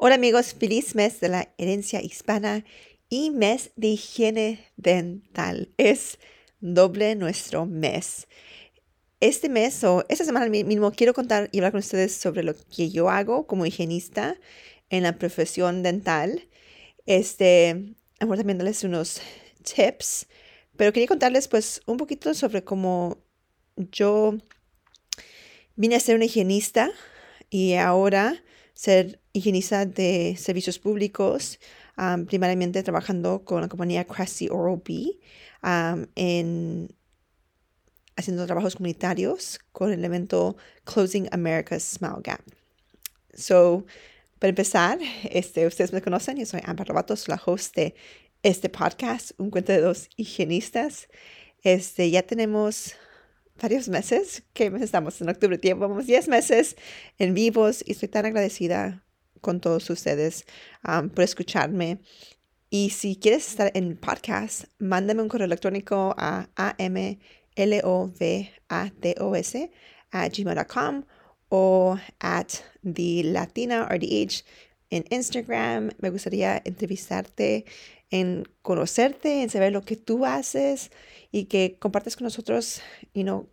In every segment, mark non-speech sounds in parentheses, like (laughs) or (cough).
Hola amigos, feliz mes de la herencia hispana y mes de higiene dental. Es doble nuestro mes. Este mes o esta semana mismo quiero contar y hablar con ustedes sobre lo que yo hago como higienista en la profesión dental. Este, amor, también darles unos tips, pero quería contarles pues un poquito sobre cómo yo vine a ser una higienista y ahora ser higienista de servicios públicos, primariamente trabajando con la compañía Cressy Oral B en haciendo trabajos comunitarios con el evento Closing America's Smile Gap. So, para empezar, este, ustedes me conocen, yo soy Amber Robatos, la host de este podcast, Un Cuento de Dos Higienistas. Este, ya tenemos varios meses, ¿qué mes estamos? En octubre, tiempo, vamos 10 meses en vivos y estoy tan agradecida con todos ustedes por escucharme. Y si quieres estar en podcast, mándame un correo electrónico a amlovatos a gmail.com o at the Latina RDH en Instagram. Me gustaría entrevistarte, en conocerte, en saber lo que tú haces y que compartas con nosotros, you know,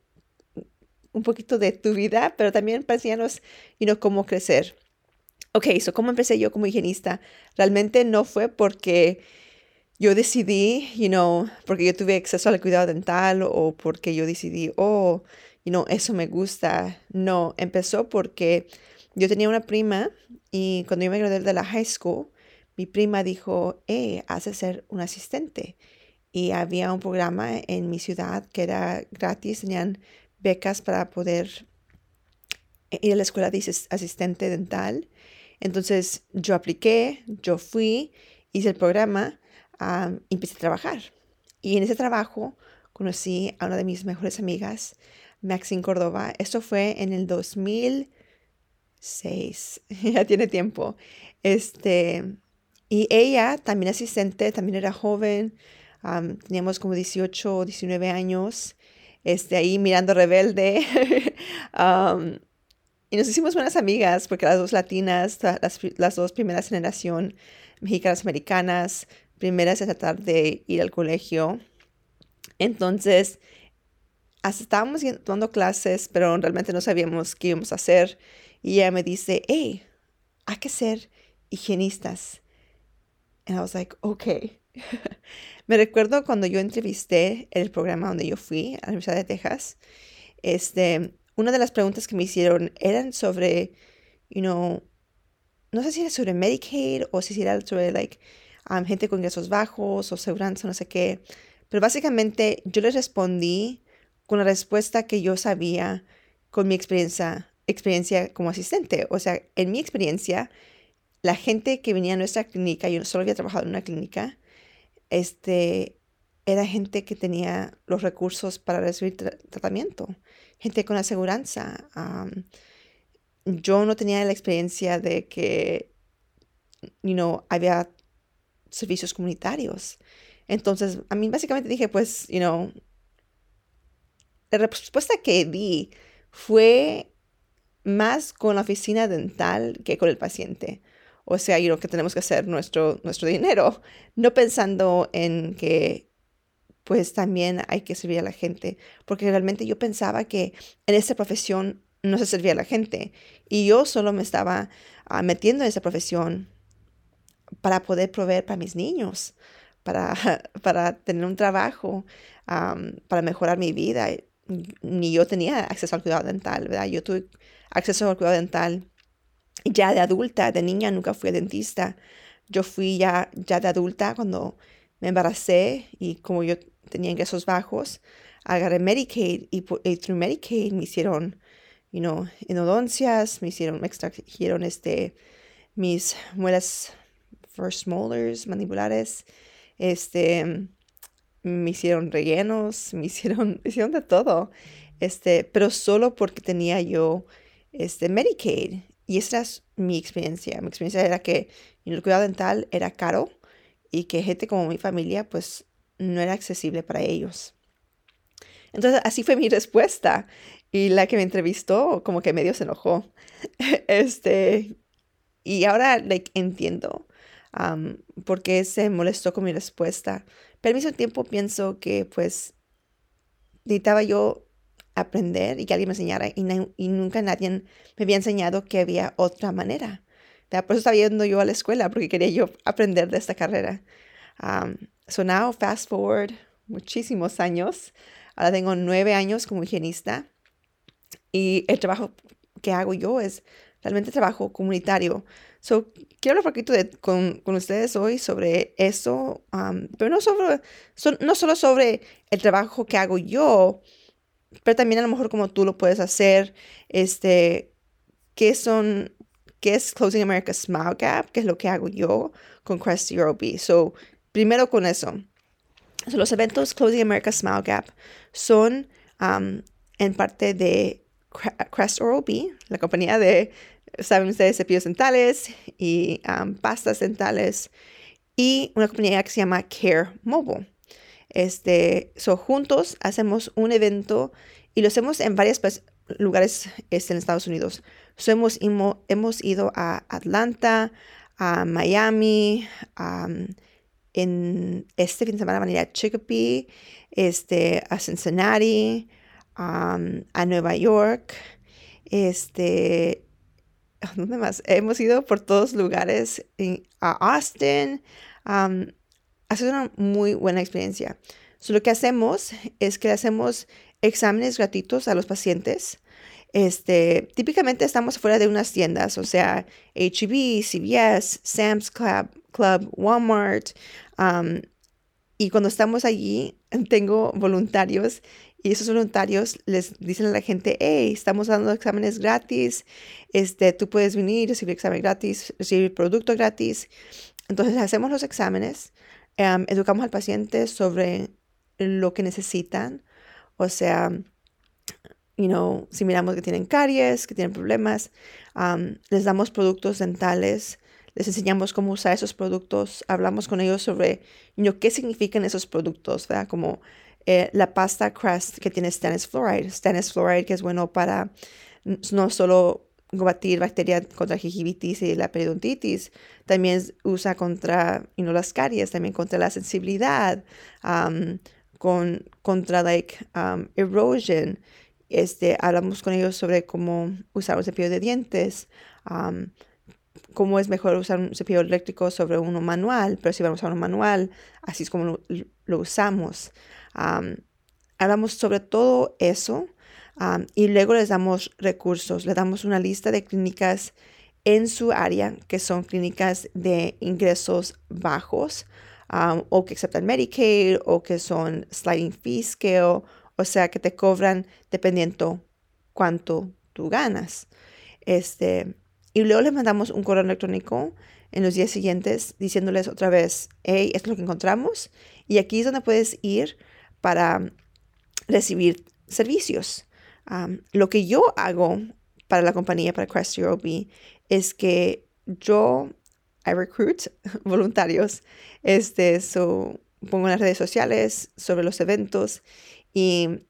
un poquito de tu vida, pero también para enseñarnos, you know, cómo crecer. Ok, so cómo empecé yo como higienista. Realmente no fue porque yo decidí, you know, porque yo tuve acceso al cuidado dental o porque yo decidí, oh, y no, eso me gusta. No, empezó porque yo tenía una prima y cuando yo me gradué de la high school, mi prima dijo, eh, hace ser un asistente. Y había un programa en mi ciudad que era gratis, tenían becas para poder ir a la escuela de asistente dental. Entonces yo apliqué, yo fui, hice el programa y empecé a trabajar. Y en ese trabajo conocí a una de mis mejores amigas Maxine Córdoba. Esto fue en el 2006, (laughs) ya tiene tiempo. Este, y ella, también asistente, también era joven, teníamos como 18 o 19 años, este, ahí mirando rebelde. (laughs) y nos hicimos buenas amigas porque las dos latinas, las, las dos primeras generación mexicanas americanas, primeras a tratar de ir al colegio. Entonces, hasta estábamos tomando clases, pero realmente no sabíamos qué íbamos a hacer. Y ella me dice, hey, hay que ser higienistas. And I was like, okay. (laughs) me recuerdo cuando yo entrevisté el programa donde yo fui, a la Universidad de Texas, este, una de las preguntas que me hicieron eran sobre, you know, no sé si era sobre Medicaid o si era sobre, like, um, gente con ingresos bajos o seguridad, no sé qué. Pero básicamente yo les respondí con la respuesta que yo sabía con mi experiencia, experiencia como asistente. O sea, en mi experiencia, la gente que venía a nuestra clínica, yo solo había trabajado en una clínica, este, era gente que tenía los recursos para recibir tratamiento, gente con aseguranza. yo no tenía la experiencia de que, había servicios comunitarios. Entonces, a mí básicamente dije, pues, you know, la respuesta que di fue más con la oficina dental que con el paciente. O sea, y lo que tenemos que hacer nuestro, nuestro dinero, no pensando en que pues también hay que servir a la gente, porque realmente yo pensaba que en esta profesión no se servía a la gente y yo solo me estaba ah, metiendo en esa profesión para poder proveer para mis niños, para, (laughs) para tener un trabajo, para mejorar mi vida ni yo tenía acceso al cuidado dental, ¿verdad? Yo tuve acceso al cuidado dental ya de adulta, de niña nunca fui dentista. Yo fui ya, ya de adulta cuando me embaracé y como yo tenía ingresos bajos, agarré Medicaid y, y through Medicaid me hicieron, you know, endodoncias, me hicieron, me extrajeron este, mis muelas first molars, mandibulares, este, me hicieron rellenos, me hicieron, (laughs) hicieron de todo, este, pero solo porque tenía yo, este, Medicaid. Y esa es mi experiencia. Mi experiencia era que el cuidado dental era caro y que gente como mi familia, pues, no era accesible para ellos. Entonces, así fue mi (laughs) respuesta. Y la que me entrevistó, como que medio se enojó. (laughs) este, y ahora, like, entiendo um, por qué se molestó con mi respuesta. Pero al mismo tiempo pienso que, pues, necesitaba yo aprender y que alguien me enseñara. Y, y nunca nadie me había enseñado que había otra manera. Por eso estaba yendo yo a la escuela, porque quería yo aprender de esta carrera. Um, so now, fast forward muchísimos años. Ahora tengo nueve años como higienista y el trabajo que hago yo es realmente trabajo comunitario. So, quiero hablar un poquito de, con, con, ustedes hoy sobre eso, um, pero no, sobre, no solo sobre el trabajo que hago yo, pero también a lo mejor como tú lo puedes hacer, este, qué son, qué es Closing America Smile Gap, qué es lo que hago yo con Crest Europe. So, primero con eso los eventos Closing America Smile Gap son um, en parte de Crest Oral B, la compañía de, saben ustedes, cepillos dentales y um, pastas dentales, y una compañía que se llama Care Mobile. Este, so, juntos hacemos un evento y lo hacemos en varios lugares este, en Estados Unidos. So, hemos, ido a Atlanta, a Miami, en este fin de semana van a ir a Chicopee, este, a Cincinnati, a Nueva York, este, ¿dónde más? Hemos ido por todos lugares, a Austin. Ha sido una muy buena experiencia. lo que hacemos es que hacemos exámenes gratuitos a los pacientes. Este, típicamente estamos fuera de unas tiendas, o sea, HEB, CVS, Sam's Club, Club, Walmart, y cuando estamos allí, (laughs) tengo voluntarios y esos voluntarios les dicen a la gente, hey, estamos dando exámenes gratis, este, tú puedes venir, recibir examen gratis, recibir producto gratis. Entonces hacemos los exámenes, educamos al paciente sobre lo que necesitan, o sea, you know, si miramos que tienen caries, que tienen problemas, les damos productos dentales les enseñamos cómo usar esos productos, hablamos con ellos sobre qué significan esos productos, ¿verdad? Como eh, la pasta Crest que tiene stannous fluoride, stannous fluoride que es bueno para no solo combatir bacterias contra gingivitis y la periodontitis, también usa contra you las caries, también contra la sensibilidad, con, contra like um, erosion. Este, hablamos con ellos sobre cómo usar un cepillo de dientes, cómo es mejor usar un cepillo eléctrico sobre uno manual, pero si vamos a usar uno manual, así es como lo, usamos. hablamos sobre todo eso y luego les damos recursos, les damos una lista de clínicas en su área que son clínicas de ingresos bajos o que aceptan Medicaid o que son sliding fee scale, o sea que te cobran dependiendo cuánto tú ganas. Este, y luego les mandamos un correo electrónico en los días siguientes diciéndoles otra vez, hey, esto es lo que encontramos. Y aquí es donde puedes ir para recibir servicios. Lo que yo hago para la compañía, para Crest Europe, es que yo, I recruit (laughs) voluntarios, este, so, pongo en las redes sociales sobre los eventos y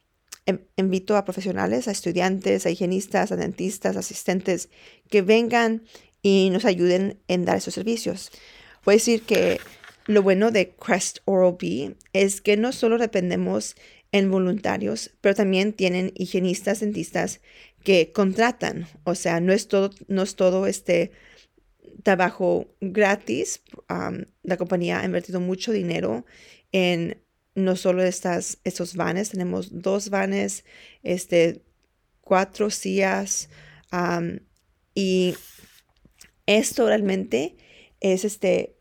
Em, invito a profesionales, a estudiantes, a higienistas, a dentistas, asistentes que vengan y nos ayuden en dar esos servicios. Voy decir que lo bueno de Crest Oral B es que no solo dependemos en voluntarios, pero también tienen higienistas, dentistas que contratan. O sea, no es todo, no es todo este trabajo gratis. la compañía ha invertido mucho dinero en no solo estas, estos vanes, tenemos dos vanes, este, cuatro sillas y esto realmente es este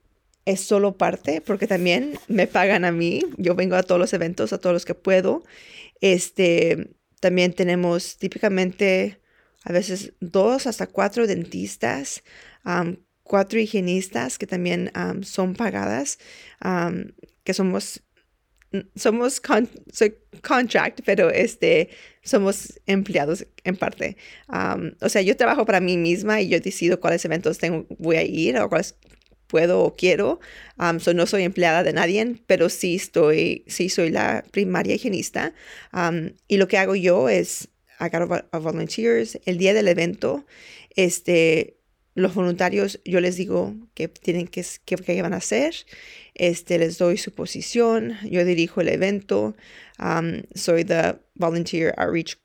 es solo parte porque también me pagan a mí yo vengo a todos los eventos a todos los que puedo este también tenemos típicamente a veces dos hasta cuatro dentistas cuatro higienistas que también son pagadas, que somos somos soy contract, pero este, somos empleados en parte. o sea, yo trabajo para mí misma y yo decido cuáles eventos tengo, voy a ir o cuáles puedo o quiero. no soy empleada de nadie, pero sí estoy, sí soy la primaria higienista. y lo que hago yo es agarro a volunteers el día del evento. Este, los voluntarios, yo les digo que tienen que, que, van a hacer, este, les doy su posición, yo dirijo el evento, soy the volunteer outreach,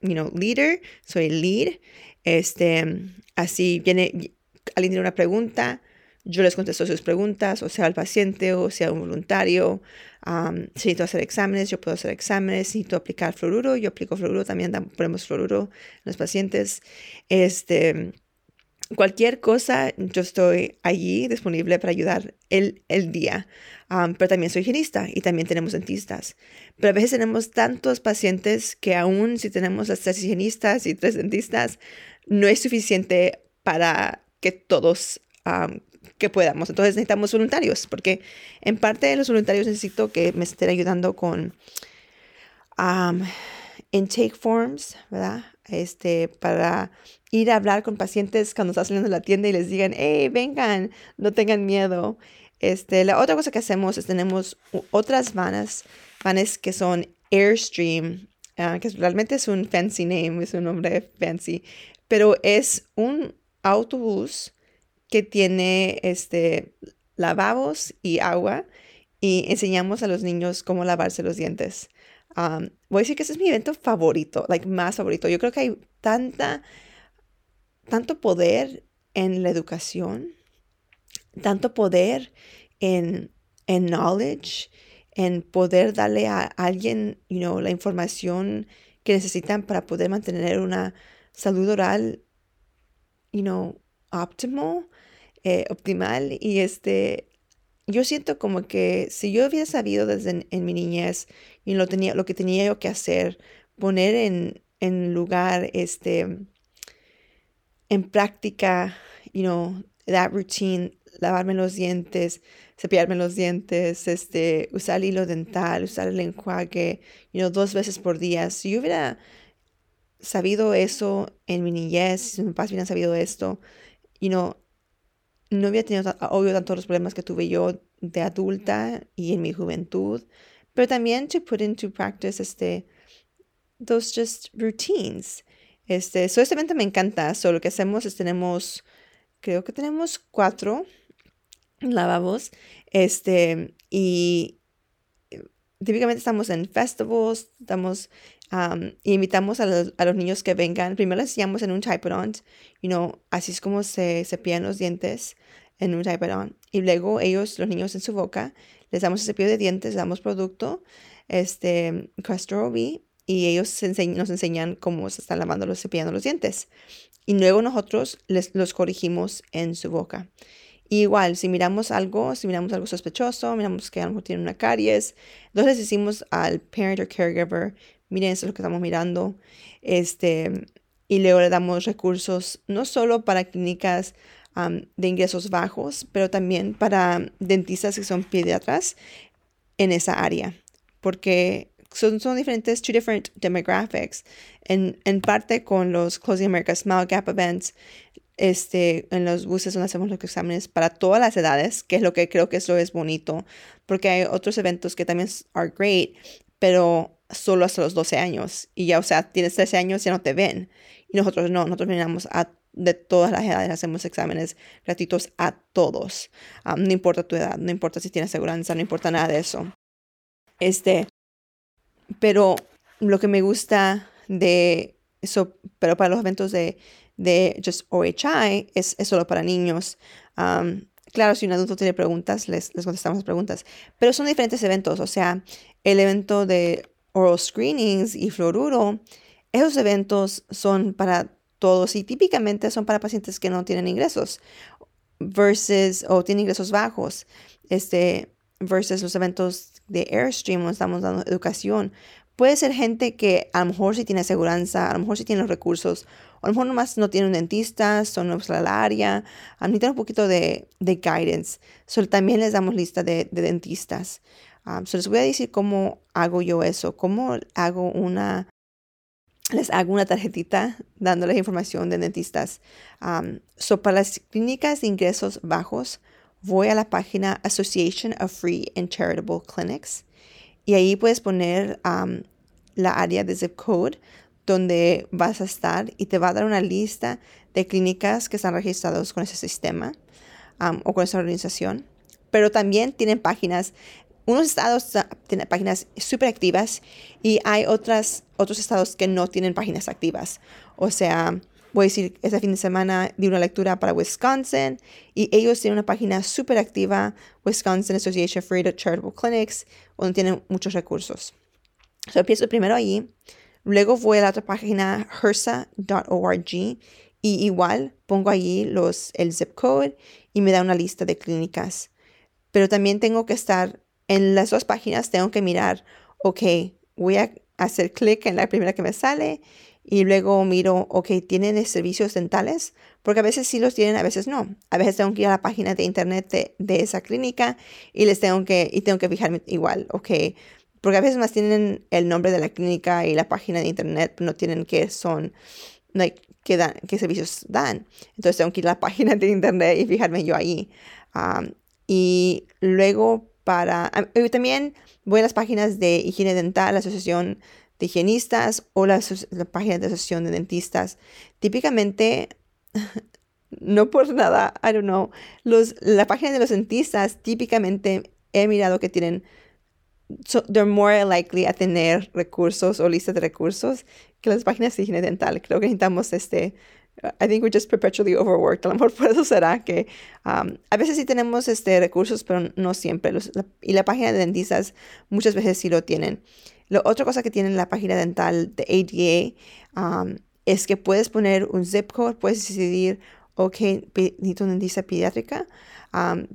you know, leader, soy el lead, este, así viene, alguien tiene una pregunta, yo les contesto sus preguntas, o sea, el paciente o sea un voluntario. si necesito hacer exámenes, yo puedo hacer exámenes. Si necesito aplicar fluoruro, yo aplico fluoruro. También ponemos fluoruro en los pacientes. Este, cualquier cosa, yo estoy allí disponible para ayudar el, el día. pero también soy higienista y también tenemos dentistas. Pero a veces tenemos tantos pacientes que aún si tenemos las tres higienistas y tres dentistas, no es suficiente para que todos que podamos. Entonces necesitamos voluntarios, porque en parte de los voluntarios necesito que me estén ayudando con intake forms, ¿verdad? Este, para ir a hablar con pacientes cuando están saliendo de la tienda y les digan, hey, vengan, no tengan miedo. Este, la otra cosa que hacemos es tenemos otras vanas, vanes que son Airstream, ah, que realmente es un fancy name, es un nombre fancy, pero es un autobús que tiene este lavabos y agua y enseñamos a los niños cómo lavarse los dientes. voy a decir que ese es mi evento favorito, like más favorito. Yo creo que hay tanta tanto poder en la educación, tanto poder en, en knowledge, en poder darle a alguien, you know, la información que necesitan para poder mantener una salud oral, you know, óptimo, eh, optimal. Y este, yo siento como que si yo hubiera sabido desde en, mi niñez y lo, tenía, lo que tenía yo que hacer, poner en, en lugar este, en práctica, you know, that routine, lavarme los dientes, cepillarme los dientes, este, usar el hilo dental, usar el enjuague, you know, dos veces por día. Si yo hubiera sabido eso en mi niñez, si mis padres hubieran sabido esto, you know, no hubiera tenido, obvio, tantos los problemas que tuve yo de adulta y en mi juventud, pero también to put into practice, este, those just routines. Este, so este evento me encanta. So lo que hacemos es tenemos, creo que tenemos cuatro lavabos. Este, y eh, típicamente estamos en festivals, estamos, invitamos a los, a los, niños que vengan. Primero les enseñamos en un typodont, you know, así es como se cepillan los dientes en un typodont. Y luego ellos, los niños en su boca, les damos el cepillo de dientes, les damos producto, este, Castor OB, y ellos nos enseñan cómo se están lavando los cepillando los dientes. Y luego nosotros les, los corregimos en su boca. igual, si miramos algo, si miramos algo sospechoso, miramos que a lo mejor tiene una caries, entonces decimos al parent or caregiver, miren, eso es lo que estamos mirando. Este, y luego le damos recursos no solo para clínicas de ingresos bajos, pero también para dentistas que son pediatras en esa área. Porque son, son diferentes, two different demographics. En, en parte con los Closing America Small Gap Events, este, en los buses donde hacemos los exámenes para todas las edades, que es lo que creo que eso es bonito, porque hay otros eventos que también are great, pero solo hasta los 12 años. Y ya, o sea, tienes 13 años, ya no te ven. Y nosotros no, nosotros venimos a de todas las edades, hacemos exámenes gratuitos a todos. Ah, no importa tu edad, no importa si tienes seguridad, no importa nada de eso. Este, pero lo que me gusta de eso, pero para los eventos de, de Just OHI es, es solo para niños. claro, si un adulto tiene preguntas, les, les contestamos las preguntas. Pero son diferentes eventos. O sea, el evento de oral screenings y fluoruro, esos eventos son para todos y típicamente son para pacientes que no tienen ingresos versus o tienen ingresos bajos. Este, versus los eventos de Airstream, donde estamos dando educación, puede ser gente que a lo mejor sí tiene aseguranza, a lo mejor sí tiene los recursos, o a lo mejor nomás no tiene un dentista, son nuevos a la área, necesitan un poquito de, de guidance. So, también les damos lista de, de dentistas. Um, les voy a decir cómo hago yo eso, cómo hago una, les hago una tarjetita dándoles información de dentistas. Um, so, para las clínicas de ingresos bajos, voy a la página Association of Free and Charitable Clinics y ahí puedes poner um, la área de zip code donde vas a estar y te va a dar una lista de clínicas que están registradas con ese sistema um, o con esa organización. Pero también tienen páginas, unos estados tienen páginas súper activas y hay otras, otros estados que no tienen páginas activas. O sea, voy a decir, este fin de semana di una lectura para Wisconsin y ellos tienen una página súper activa, Wisconsin Association for Charitable Clinics, donde tienen muchos recursos. So, empiezo primero ahí, luego voy a la otra página, hersa.org, y igual pongo allí los, el zip code y me da una lista de clínicas. Pero también tengo que estar en las dos páginas, tengo que mirar, ok, voy a hacer clic en la primera que me sale y luego miro, ok, ¿tienen servicios dentales? Porque a veces sí los tienen, a veces no. A veces tengo que ir a la página de internet de, esa clínica y les tengo que, y tengo que fijarme igual, ok. Porque a veces más tienen el nombre de la clínica y la página de internet, no tienen qué son, like, qué, dan, qué servicios dan. Entonces tengo que ir a la (laughs) página de internet y fijarme yo ahí. y luego para, también voy a las páginas de higiene dental, la asociación de higienistas o la, página de asociación de dentistas. Típicamente, (laughs) no por nada, I don't know, los, la página de los dentistas típicamente he mirado que tienen, they're more likely a tener recursos o listas de recursos que las páginas de higiene dental. Creo que necesitamos este, I think we're just perpetually overworked. A lo mejor por eso será que um, a veces sí tenemos este, recursos, pero no siempre. y la página de dentistas muchas veces sí lo tienen. La otra cosa que tiene la página dental de ADA um, es que puedes poner un zip code, puedes decidir, ok, necesito una dentista pediátrica, um,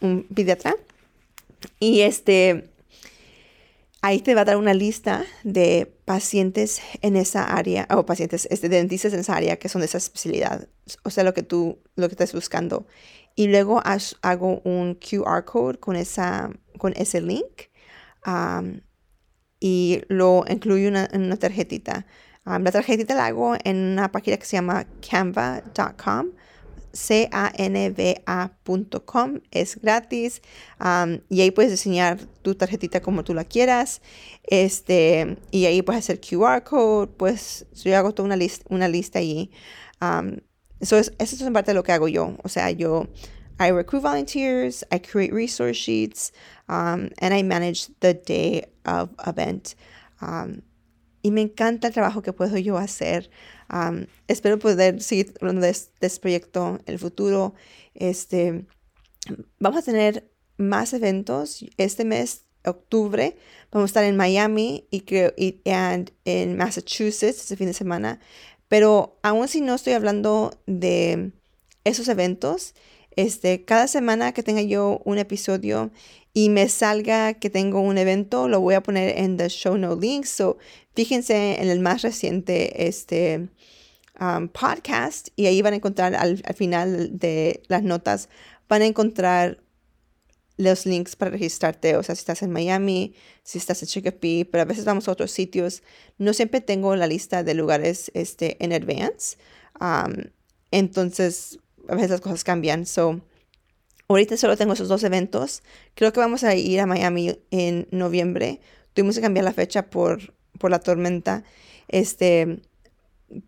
un pediatra, y este, ahí te va a dar una lista de pacientes en esa área, o pacientes, este, dentistas en esa área que son de esa especialidad, o sea, lo que tú, lo que estás buscando. Y luego hago un QR code con, esa, con ese link. Y lo incluyo en una tarjetita. la tarjetita la hago en una página que se llama canva.com. C-A-N-V-A.com es gratis y ahí puedes diseñar tu tarjetita como tú la quieras este y ahí puedes hacer QR code pues yo hago toda una, lista una lista allí eso, es, eso es parte de lo que hago yo o sea yo I recruit volunteers, I create resource sheets, um, and I manage the day of event. Um, y me encanta el trabajo que puedo yo hacer. Espero poder seguir hablando de, este proyecto en el futuro. Este, vamos a tener más eventos. Este mes, octubre, vamos a estar en Miami y, creo, y en Massachusetts este fin de semana. Pero aún si no estoy hablando de esos eventos, este, cada semana que tenga yo un episodio y me salga que tengo un evento, lo voy a poner en the show no links. So, fíjense en el más reciente este, um, podcast y ahí van a encontrar al, final de las notas, van a encontrar los links para registrarte. O sea, si estás en Miami, si estás en Chicopee, pero a veces vamos a otros sitios. No siempre tengo la lista de lugares este, en advance. Um, entonces, a veces las cosas cambian. So, ahorita solo tengo esos dos eventos. Creo que vamos a ir a Miami en noviembre. Tuvimos que cambiar la fecha por, por la tormenta. Este,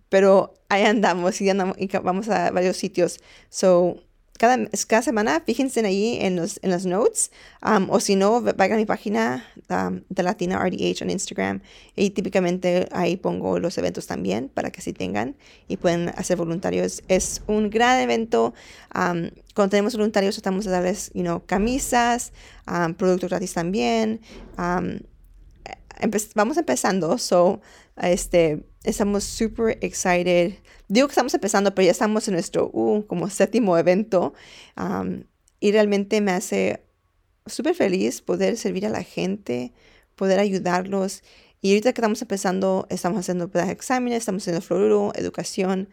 pero ahí andamos y, andamos y vamos a varios sitios. So, cada, cada semana, fíjense ahí en los, en las notes, um, o si no, vayan a mi página um, de Latina RDH en Instagram y típicamente ahí pongo los eventos también para que así tengan y pueden hacer voluntarios. Es un gran evento. Um, cuando tenemos voluntarios tratamos de darles you know, camisas, productos gratis también. vamos empezando, so este, estamos super excited Digo que estamos empezando, pero ya estamos en nuestro uh, como séptimo evento y realmente me hace súper feliz poder servir a la gente, poder ayudarlos y ahorita que estamos empezando, estamos haciendo exámenes, estamos haciendo fluoruro, educación,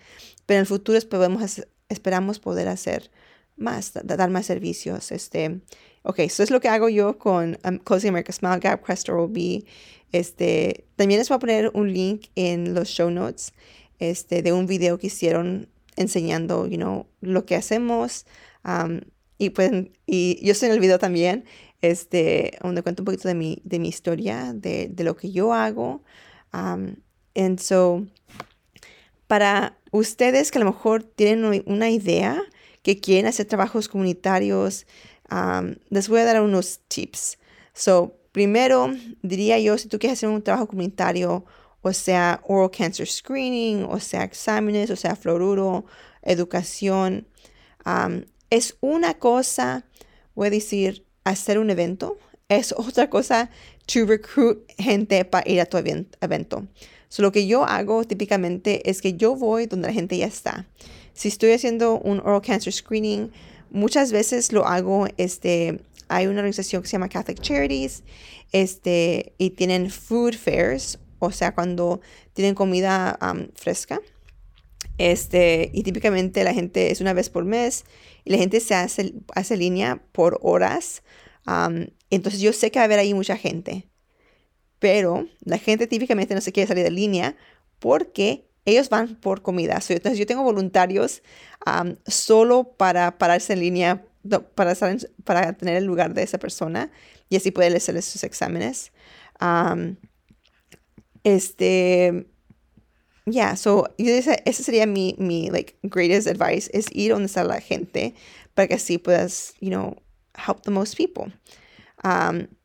pero en el futuro podemos, esperamos poder hacer más, dar más servicios. Este, ok, eso es lo que hago yo con um, Closing America Smile Gap, Crest OB. Este, también les voy a poner un link en los show notes este, de un video que hicieron enseñando, you know, lo que hacemos. Um, y, pues, y yo estoy en el video también, este, donde cuento un poquito de mi, de mi historia, de, de lo que yo hago. Um, and so, para ustedes que a lo mejor tienen una idea que quieren hacer trabajos comunitarios, um, les voy a dar unos tips. So, primero, diría yo, si tú quieres hacer un trabajo comunitario, o sea, oral cancer screening, o sea, exámenes, o sea, fluoruro, educación, um, es una cosa, voy a decir, hacer un evento, es (laughs) otra cosa to recruit gente para ir a tu evento. So, lo que yo hago típicamente es que yo voy donde la gente ya está. Si estoy haciendo un oral cancer screening, muchas veces lo hago, este, hay una organización que se llama Catholic Charities, este, y tienen food fairs, o sea, cuando tienen comida fresca. Este, y típicamente la gente es una vez por mes y la gente se hace, hace línea por horas. entonces yo sé que va a haber ahí mucha gente, pero la gente típicamente no se quiere salir de línea porque ellos van por comida. entonces yo tengo voluntarios solo para pararse en línea, para, para tener el lugar de esa persona y así poder hacerles sus exámenes. este, yeah, so ese, ese sería mi, mi like greatest advice es ir donde está la gente para que así puedas, you know, help the most people.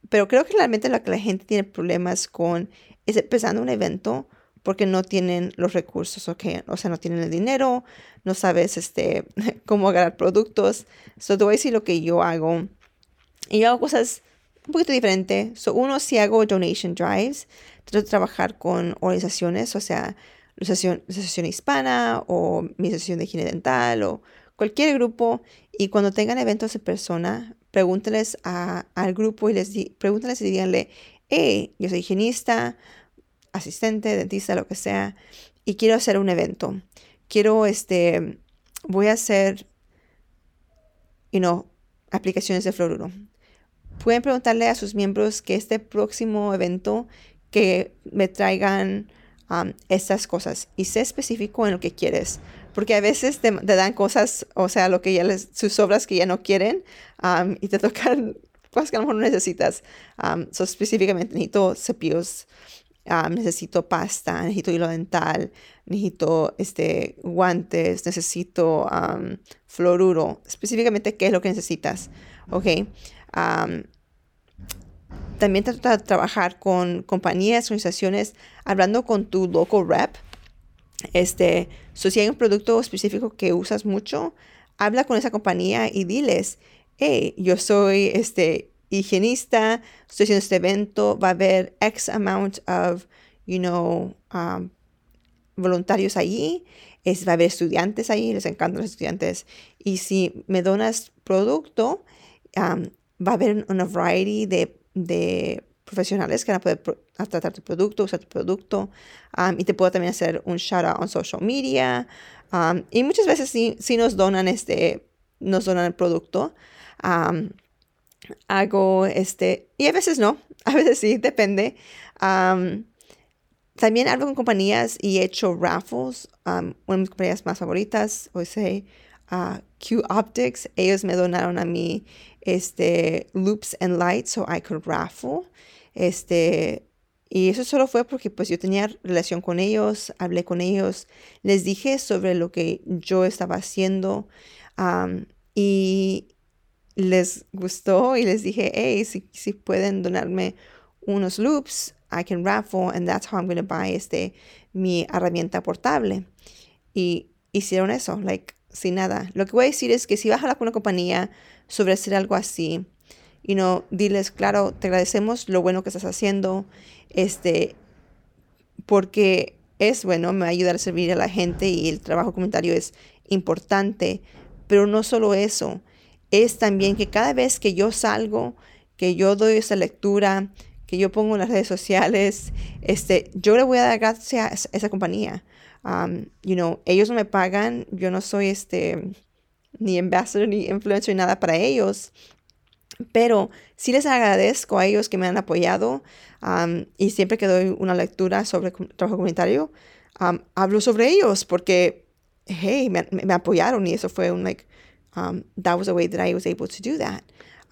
pero creo que realmente lo que la gente tiene problemas con es empezando un evento porque no tienen los recursos, okay? o sea, no tienen el dinero, no sabes este, (laughs) cómo agarrar productos. So, te voy a decir lo que yo hago. Y yo hago cosas un poquito diferentes. So, uno, si hago donation drives, trato de trabajar con organizaciones, o sea, la asociación, hispana o mi asociación de higiene dental o cualquier grupo. Y cuando tengan eventos de persona, pregúntenles al grupo y les di, pregúntenles y díganle, hey, yo soy higienista asistente, dentista, lo que sea, y quiero hacer un evento. Quiero, este, voy a hacer, you know, aplicaciones de fluoruro. Pueden preguntarle a sus miembros que este próximo evento que me traigan um, estas cosas y sé específico en lo que quieres. Porque a veces te, dan cosas, o sea, lo que ya les, sus obras que ya no quieren um, y te tocan (laughs) cosas que a lo mejor no necesitas. Um, so, específicamente necesito cepillos necesito pasta, necesito hilo dental, necesito este, guantes, necesito um, fluoruro, específicamente qué es lo que necesitas, ¿ok? también trata de trabajar con compañías, organizaciones, hablando con tu local rep. Este, si hay un producto específico que usas mucho, habla con esa compañía y diles, hey, yo soy este, higienista, estoy haciendo este evento, va a haber X amount of, you know, um, voluntarios allí, es, va a haber estudiantes ahí, les encantan los estudiantes. Y si me donas producto, um, va a haber una variety de, de, profesionales que van a poder tratar tu producto, usar tu producto. Um, y te puedo también hacer un shout out en social media. y muchas veces sí, sí, nos donan este, nos donan el producto hago este, y a veces no, (laughs) a veces sí, depende. también hablo con compañías y he hecho raffles. una de mis compañías más favoritas, o sea, uh, Q Optics, ellos me donaron a mí este, loops and lights so I could raffle. Este, y eso solo fue porque pues yo tenía relación con ellos, hablé con ellos, les dije sobre lo que yo estaba haciendo y, les gustó y les dije, hey, si, si pueden donarme unos loops, I can raffle and that's how I'm going to buy este, mi herramienta portable. Y hicieron eso, like, sin nada. Lo que voy a decir es que si vas a hablar con una compañía sobre hacer algo así, you know, diles, claro, te agradecemos lo bueno que estás haciendo, este, porque es bueno, me va a a servir a la gente y el trabajo comunitario es importante, pero no solo eso, es también que cada vez que yo salgo, que yo doy esa lectura, que yo pongo en las redes sociales, este, yo le voy a dar gracias a esa compañía. Um, you know, ellos no me pagan, yo no soy este ni ambassador ni influencer ni nada para ellos, pero sí les agradezco a ellos que me han apoyado um, y siempre que doy una lectura sobre trabajo comunitario, um, hablo sobre ellos porque, hey, me, me, apoyaron y eso fue un, like, um, that was a way that I was able to do that.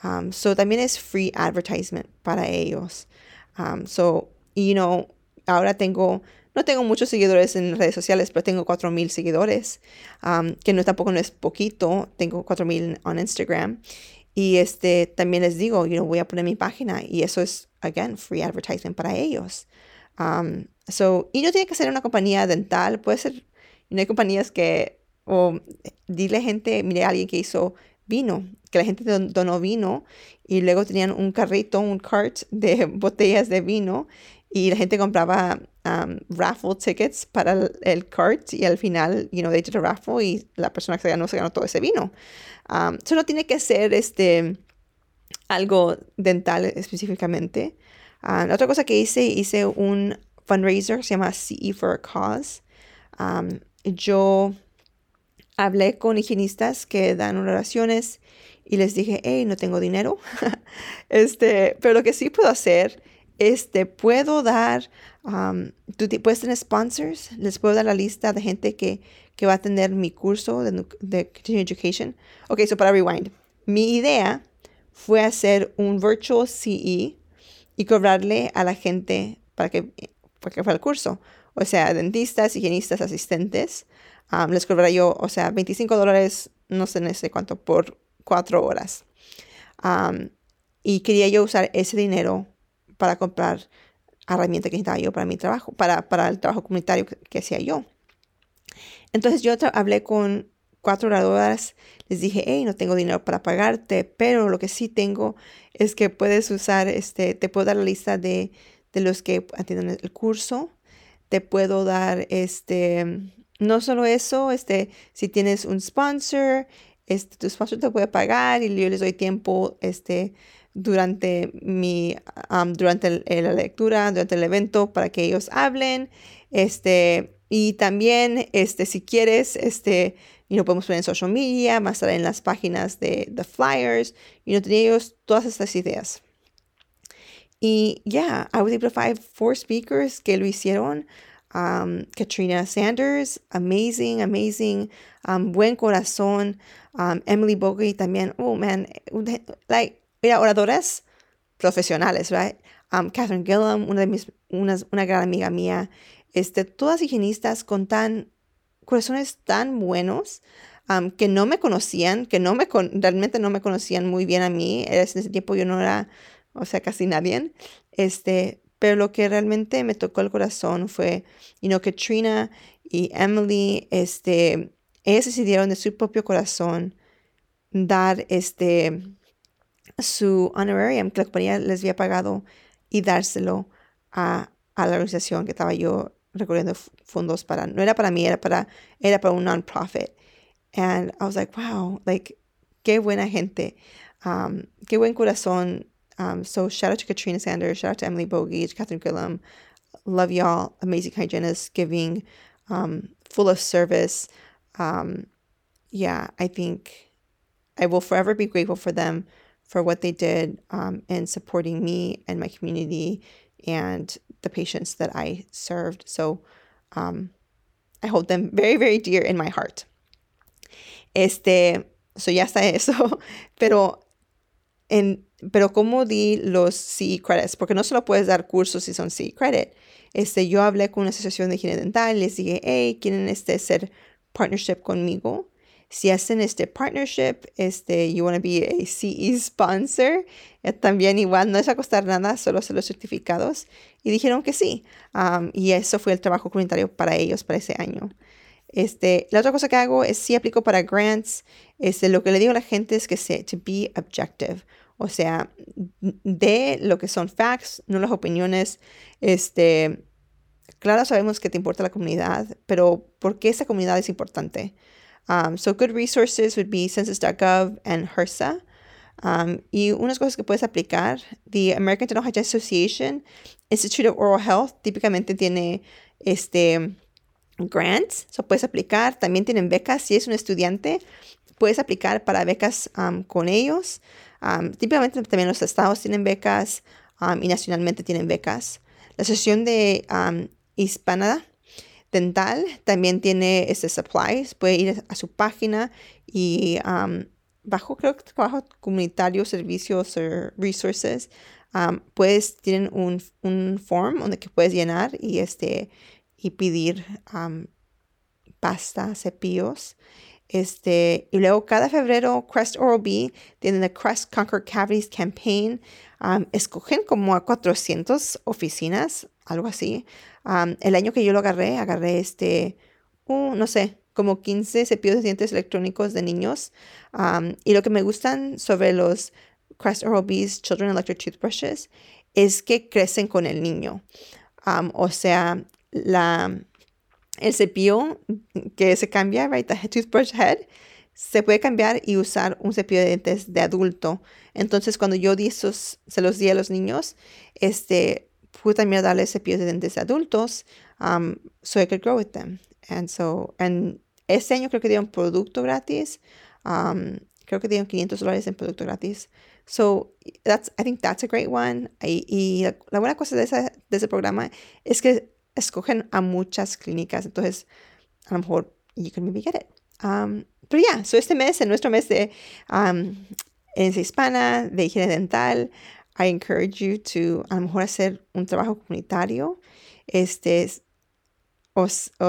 Um, so también es free advertisement para ellos. Um, so, you know, ahora tengo, no tengo muchos seguidores en redes sociales, pero tengo 4,000 seguidores, um, que no tampoco no es poquito, tengo 4,000 en Instagram. Y este, también les digo, you know, voy a poner mi página y eso es, again, free advertisement para ellos. Um, so, y no tiene que ser una compañía dental, puede ser, no hay compañías que, o dile gente, mire a alguien que hizo vino, que la gente donó vino y luego tenían un carrito, un cart de (laughs) botellas de vino y la gente compraba um, raffle tickets para el, cart y al final, you know, they did a raffle y la persona que se ganó se ganó todo ese vino. Um, eso no tiene que ser este, algo dental específicamente. La otra cosa que hice, hice un fundraiser, se llama CE for a Cause. Um, yo hablé con higienistas que dan oraciones y les dije, hey, no tengo dinero. (laughs) este, pero lo que sí puedo hacer, este, puedo dar, um, tú puedes tener sponsors, les puedo dar la lista de gente que que va a tener mi curso de, de Continuing Education. Ok, so para rewind. Mi idea fue hacer un virtual CE y cobrarle a la gente para que, para que fuera el curso. O sea, dentistas, higienistas, asistentes. Um, les cobraría yo, o sea, 25 dólares, no sé, no sé cuánto, por cuatro horas. Y quería yo usar ese dinero para comprar herramientas que necesitaba yo para mi trabajo, para, para el trabajo comunitario que hacía yo. Entonces yo hablé con cuatro oradoras, les dije, hey, no tengo dinero para pagarte, pero lo que sí tengo es que puedes usar, este, te puedo dar la lista de, de los que atienden el curso, te puedo dar, este, no solo eso, este, si tienes un sponsor, este, tu sponsor te puede pagar y yo les doy tiempo, este, durante mi, durante la lectura, durante el evento para que ellos hablen, este, y también, este, si quieres, este, y lo podemos poner en social media, más tarde en las páginas de The Flyers, y no tenía ellos todas estas ideas. Y ya, yeah, I was able to find four speakers que lo hicieron. Um, Katrina Sanders, amazing, amazing, um, buen corazón. Um, Emily Bogey también, oh man, like, mira, oradoras profesionales, right? Um, Catherine Gillam, una de mis, una, una gran amiga mía, este, todas higienistas con tan, corazones tan buenos que no me conocían, que no me realmente no me conocían muy bien a mí. En ese tiempo yo no era, o sea, casi nadie. Este, pero lo que realmente me tocó el corazón fue, you know, Katrina y Emily, este, ellas decidieron de su propio corazón dar este, su honorarium que la compañía les había pagado y dárselo a, a la organización que estaba yo recorriendo fondos para, no era para mí, era para, era para un non-profit. And I was like, wow, like, qué buena gente, um, qué buen corazón. Um, so shout out to Katrina Sanders, shout out to Emily Bogey, Catherine Gillum. Love y'all, amazing hygienists, giving, um, full of service. Um, yeah, I think I will forever be grateful for them for what they did um, in supporting me and my community and the patients that I served. So um, I hold them very, very dear in my heart. Este, so ya está eso, (laughs) pero en, pero cómo di los CE credits, porque no solo puedes dar cursos si son CE credit. Este, yo hablé con una asociación de higiene dental, les dije, hey, quieren este ser partnership conmigo. Si hacen este partnership, este, you want to be a CE sponsor, eh, también igual no es a costar nada, solo hacer los certificados. Y dijeron que sí. y eso fue el trabajo comunitario para ellos para ese año. Este, la otra cosa que hago es si aplico para grants. Este, lo que le digo a la gente es que se, to be objective. O sea, de lo que son facts, no las opiniones. Este, claro, sabemos que te importa la comunidad, pero ¿por qué esa comunidad es importante? Um, so good resources would be census.gov and HRSA. Um, y unas cosas que puedes aplicar, the American Dental Hygiene Association Institute of Oral Health típicamente tiene este grants, so puedes aplicar, también tienen becas, si es un estudiante, puedes aplicar para becas um, con ellos. Um, típicamente también los estados tienen becas y nacionalmente tienen becas. La Asociación de Hispana Dental también tiene este supplies, puede ir a su página y bajo, creo que bajo comunitario servicios o resources, pues tienen un, un, form donde que puedes llenar y, este, y pedir pasta, cepillos. Este, y luego cada febrero Crest Oral B tienen el Crest Conquer Cavities Campaign. escogen como a 400 oficinas, algo así. el año que yo lo agarré, agarré este, no sé, como 15 cepillos de dientes electrónicos de niños. y lo que me gustan sobre los Crest Oral B's Children Electric Toothbrushes es que crecen con el niño. o sea, la, el cepillo que se cambia, right, the toothbrush head, se puede cambiar y usar un cepillo de dientes de adulto. Entonces, cuando yo di esos, se los di a los niños, este, pude también darles cepillos de dientes adultos, um, so I could grow with them. And so, and este año creo que dieron producto gratis. Um, creo que dieron 500 dólares en producto gratis. So, that's, I think that's a great one. Y, y la, la, buena cosa de, esa, de ese programa es que escogen a muchas clínicas. Entonces, a lo mejor you can maybe get it. Um, pero ya, yeah, so este mes, en nuestro mes de um, herencia hispana, de higiene dental, I encourage you to a lo mejor hacer un trabajo comunitario, este, o,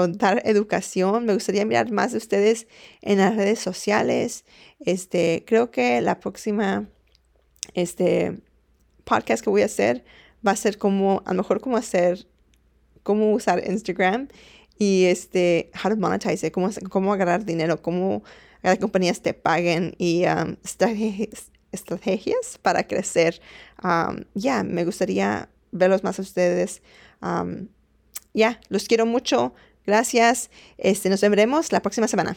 dar educación. Me gustaría mirar más de ustedes en las redes sociales. Este, creo que la próxima este, podcast que voy a hacer va a ser como, a lo mejor como hacer cómo usar Instagram y este, how to monetize it, cómo, cómo agarrar dinero, cómo las compañías te paguen y um, estrategias, para crecer. Um, ya, me gustaría verlos más a ustedes. Um, ya, los quiero mucho. Gracias. Este, nos veremos la próxima semana.